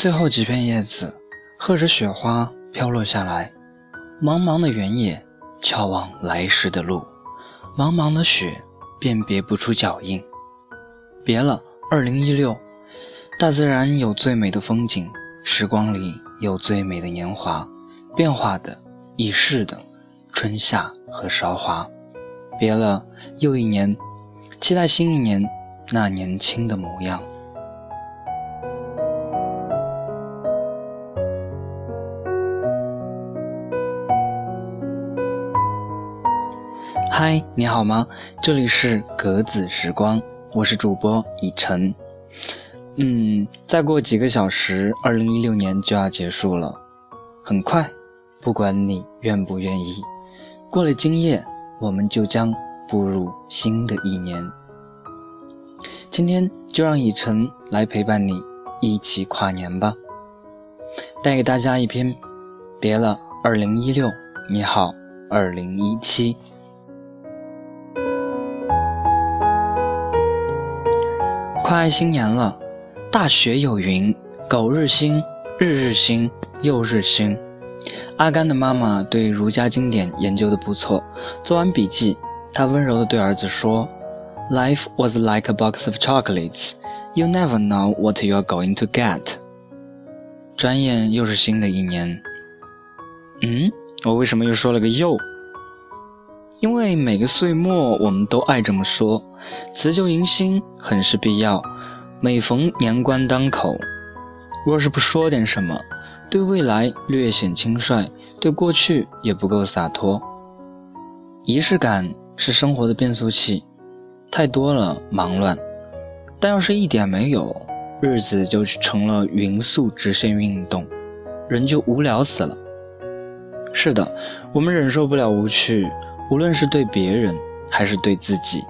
最后几片叶子，和着雪花飘落下来。茫茫的原野，眺望来时的路，茫茫的雪，辨别不出脚印。别了，二零一六，大自然有最美的风景，时光里有最美的年华，变化的，易逝的，春夏和韶华。别了，又一年，期待新一年那年轻的模样。嗨，你好吗？这里是格子时光，我是主播以晨。嗯，再过几个小时，二零一六年就要结束了，很快，不管你愿不愿意，过了今夜，我们就将步入新的一年。今天就让以晨来陪伴你一起跨年吧，带给大家一篇《别了，二零一六，你好，二零一七》。快新年了，大学有云：“苟日新，日日新，又日新。”阿甘的妈妈对儒家经典研究的不错，做完笔记，她温柔地对儿子说：“Life was like a box of chocolates. You never know what you are going to get.” 转眼又是新的一年。嗯，我为什么又说了个又？因为每个岁末，我们都爱这么说，辞旧迎新很是必要。每逢年关当口，若是不说点什么，对未来略显轻率，对过去也不够洒脱。仪式感是生活的变速器，太多了忙乱，但要是一点没有，日子就成了匀速直线运动，人就无聊死了。是的，我们忍受不了无趣。无论是对别人还是对自己，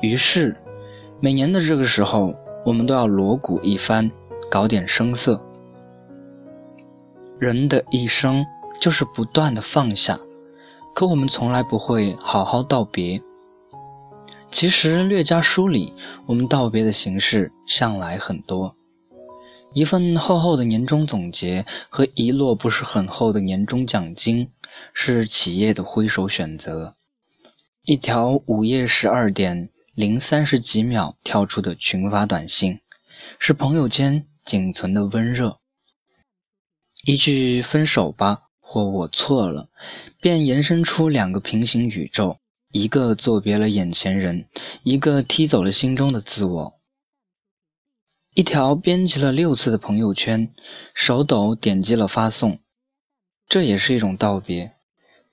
于是，每年的这个时候，我们都要锣鼓一番，搞点声色。人的一生就是不断的放下，可我们从来不会好好道别。其实略加梳理，我们道别的形式向来很多：一份厚厚的年终总结和一摞不是很厚的年终奖金。是企业的挥手选择，一条午夜十二点零三十几秒跳出的群发短信，是朋友间仅存的温热。一句“分手吧”或“我错了”，便延伸出两个平行宇宙：一个作别了眼前人，一个踢走了心中的自我。一条编辑了六次的朋友圈，手抖点击了发送。这也是一种道别，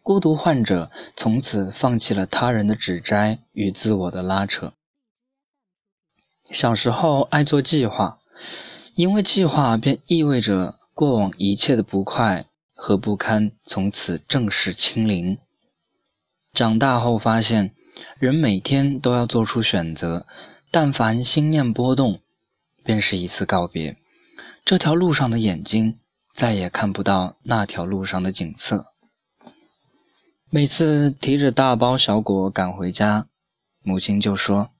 孤独患者从此放弃了他人的指摘与自我的拉扯。小时候爱做计划，因为计划便意味着过往一切的不快和不堪从此正式清零。长大后发现，人每天都要做出选择，但凡心念波动，便是一次告别。这条路上的眼睛。再也看不到那条路上的景色。每次提着大包小裹赶回家，母亲就说：“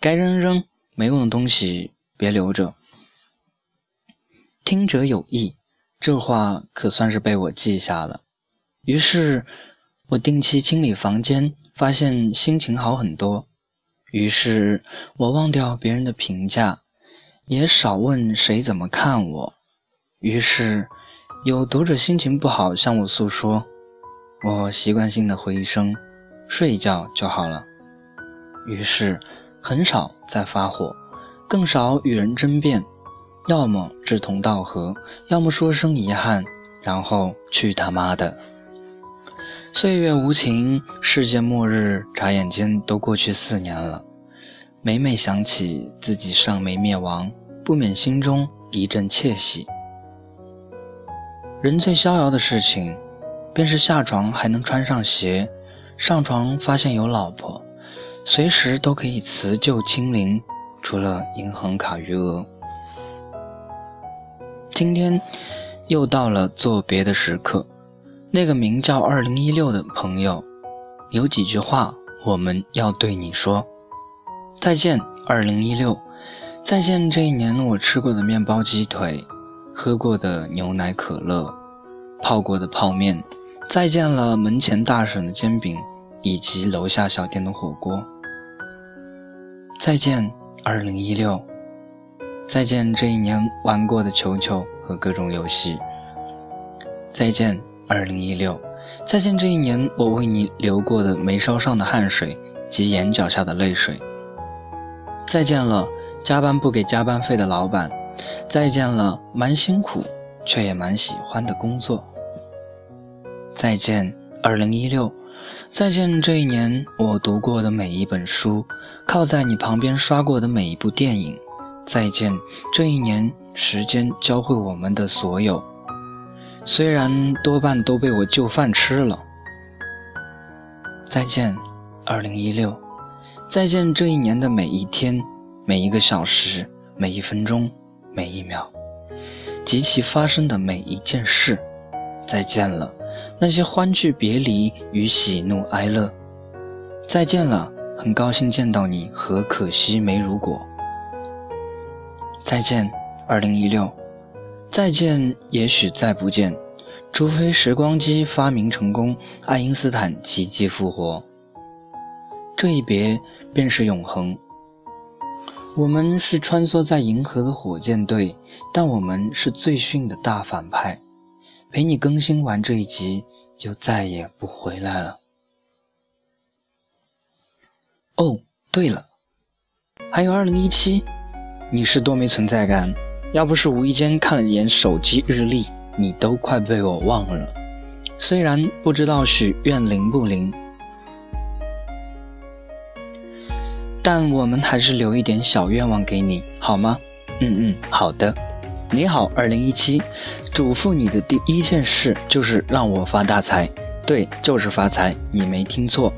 该扔扔，没用的东西别留着。”听者有意，这话可算是被我记下了。于是，我定期清理房间，发现心情好很多。于是我忘掉别人的评价，也少问谁怎么看我。于是，有读者心情不好向我诉说，我习惯性的回一声“睡一觉就好了”。于是，很少再发火，更少与人争辩，要么志同道合，要么说声遗憾，然后去他妈的！岁月无情，世界末日，眨眼间都过去四年了。每每想起自己尚没灭亡，不免心中一阵窃喜。人最逍遥的事情，便是下床还能穿上鞋，上床发现有老婆，随时都可以辞旧清零，除了银行卡余额。今天又到了作别的时刻，那个名叫二零一六的朋友，有几句话我们要对你说：再见，二零一六，再见这一年我吃过的面包鸡腿。喝过的牛奶可乐，泡过的泡面，再见了门前大婶的煎饼，以及楼下小店的火锅。再见，二零一六。再见这一年玩过的球球和各种游戏。再见，二零一六。再见这一年我为你流过的眉梢上的汗水及眼角下的泪水。再见了，加班不给加班费的老板。再见了，蛮辛苦却也蛮喜欢的工作。再见，二零一六。再见这一年我读过的每一本书，靠在你旁边刷过的每一部电影。再见这一年时间教会我们的所有，虽然多半都被我就饭吃了。再见，二零一六。再见这一年的每一天、每一个小时、每一分钟、每一秒，及其发生的每一件事。再见了，那些欢聚别离与喜怒哀乐。再见了，很高兴见到你和可惜没如果。再见，二零一六。再见，也许再不见，除非时光机发明成功，爱因斯坦奇迹复活。这一别便是永恒。我们是穿梭在银河的火箭队，但我们是最逊的大反派。陪你更新完这一集，就再也不回来了。哦，对了，还有二零一七。你是多没存在感，要不是无意间看了一眼手机日历，你都快被我忘了。虽然不知道许愿灵不灵，但我们还是留一点小愿望给你，好吗？嗯嗯，好的。你好，二零一七，嘱咐你的第一件事就是让我发大财，对，就是发财，你没听错，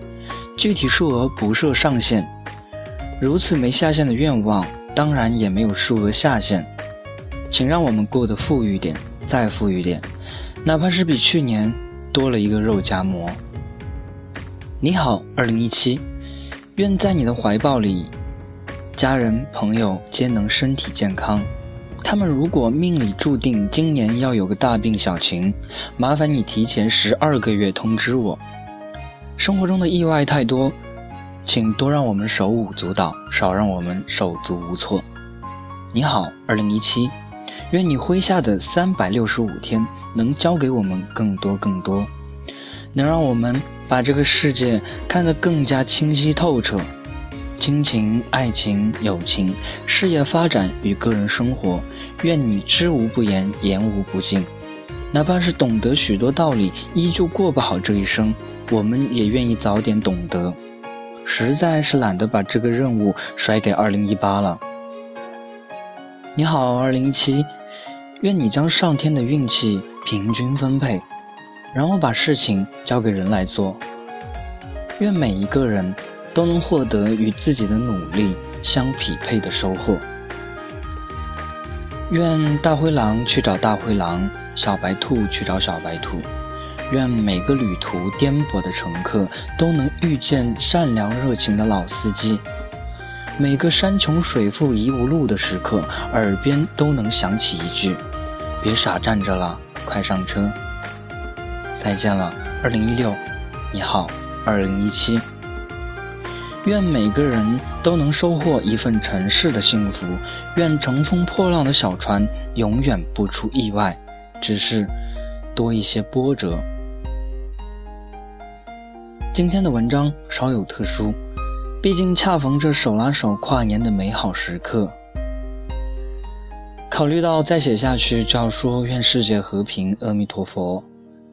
具体数额不设上限。如此没下限的愿望。当然也没有数额下限，请让我们过得富裕点，再富裕点，哪怕是比去年多了一个肉夹馍。你好，二零一七，愿在你的怀抱里，家人朋友皆能身体健康。他们如果命里注定今年要有个大病小情，麻烦你提前十二个月通知我。生活中的意外太多。请多让我们手舞足蹈，少让我们手足无措。你好，二零一七，愿你麾下的三百六十五天能教给我们更多更多，能让我们把这个世界看得更加清晰透彻。亲情、爱情、友情、事业发展与个人生活，愿你知无不言，言无不尽。哪怕是懂得许多道理，依旧过不好这一生，我们也愿意早点懂得。实在是懒得把这个任务甩给二零一八了。你好，二零一七，愿你将上天的运气平均分配，然后把事情交给人来做。愿每一个人都能获得与自己的努力相匹配的收获。愿大灰狼去找大灰狼，小白兔去找小白兔。愿每个旅途颠簸的乘客都能遇见善良热情的老司机，每个山穷水复疑无路的时刻，耳边都能响起一句：“别傻站着了，快上车。”再见了，二零一六，你好，二零一七。愿每个人都能收获一份尘世的幸福，愿乘风破浪的小船永远不出意外，只是多一些波折。今天的文章稍有特殊，毕竟恰逢这手拉手跨年的美好时刻。考虑到再写下去就要说愿世界和平，阿弥陀佛，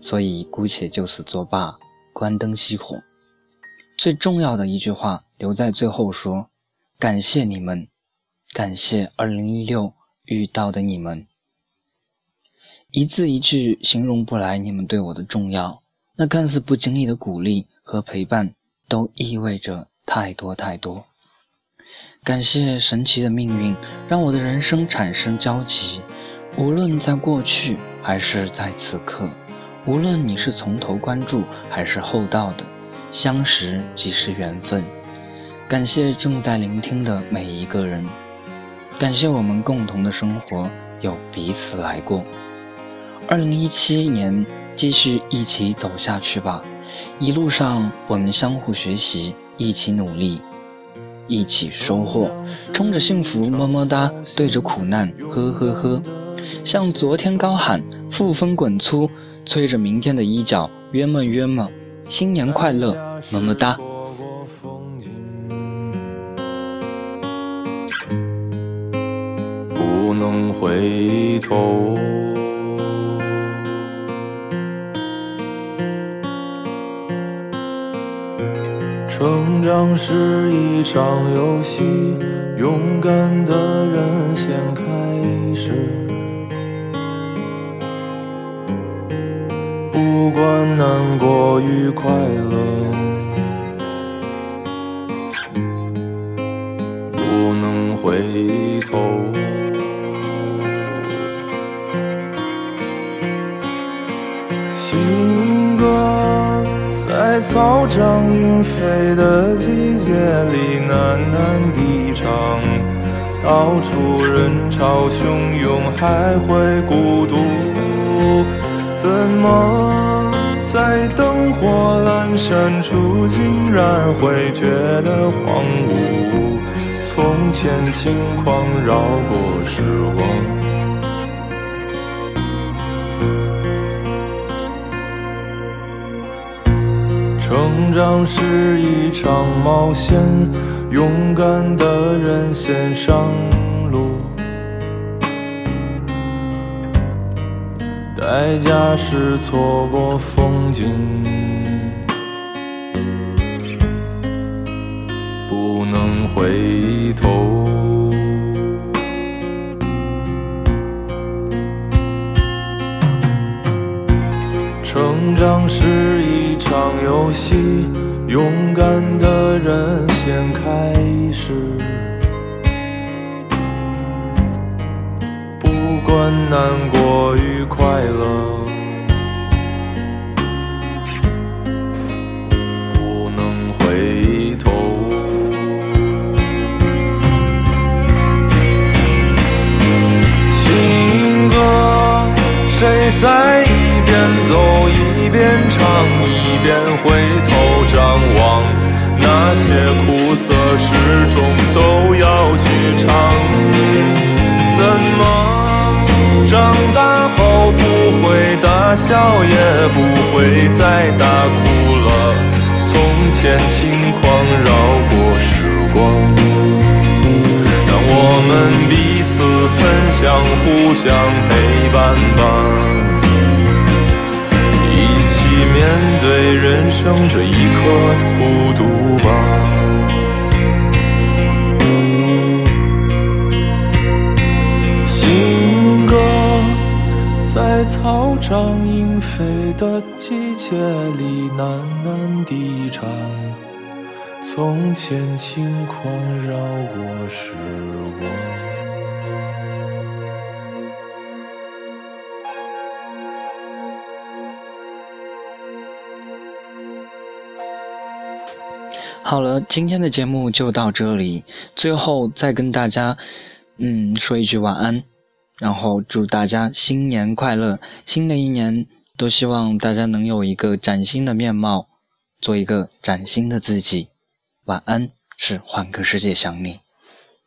所以姑且就此作罢，关灯熄火。最重要的一句话留在最后说：感谢你们，感谢2016遇到的你们。一字一句形容不来你们对我的重要，那看似不经意的鼓励。和陪伴都意味着太多太多。感谢神奇的命运，让我的人生产生交集。无论在过去还是在此刻，无论你是从头关注还是后到的，相识即是缘分。感谢正在聆听的每一个人，感谢我们共同的生活，有彼此来过。二零一七年，继续一起走下去吧。一路上，我们相互学习，一起努力，一起收获。冲着幸福么么哒，对着苦难呵呵呵。向昨天高喊，负分滚粗，催着明天的衣角约么约么。新年快乐，么么哒。不能回头。成长是一场游戏，勇敢的人先开始。难过与快乐，不能回头。新歌。在草长莺飞的季节里喃喃低唱，到处人潮汹涌，还会孤独？怎么在灯火阑珊处，竟然会觉得荒芜？从前轻狂绕过时光。成长是一场冒险，勇敢的人先上代价是错过风景，不能回头。成长是一场游戏，勇敢的人先开始。不管难过那些苦涩始终都要去尝。怎么长大后不会大笑，也不会再大哭了？从前轻狂绕过时光，让我们彼此分享，互相陪伴吧。对人生这一刻孤独吧。新歌在草长莺飞的季节里喃喃低唱，从前轻狂绕过时光。好了，今天的节目就到这里。最后再跟大家，嗯，说一句晚安，然后祝大家新年快乐！新的一年都希望大家能有一个崭新的面貌，做一个崭新的自己。晚安，是换个世界想你。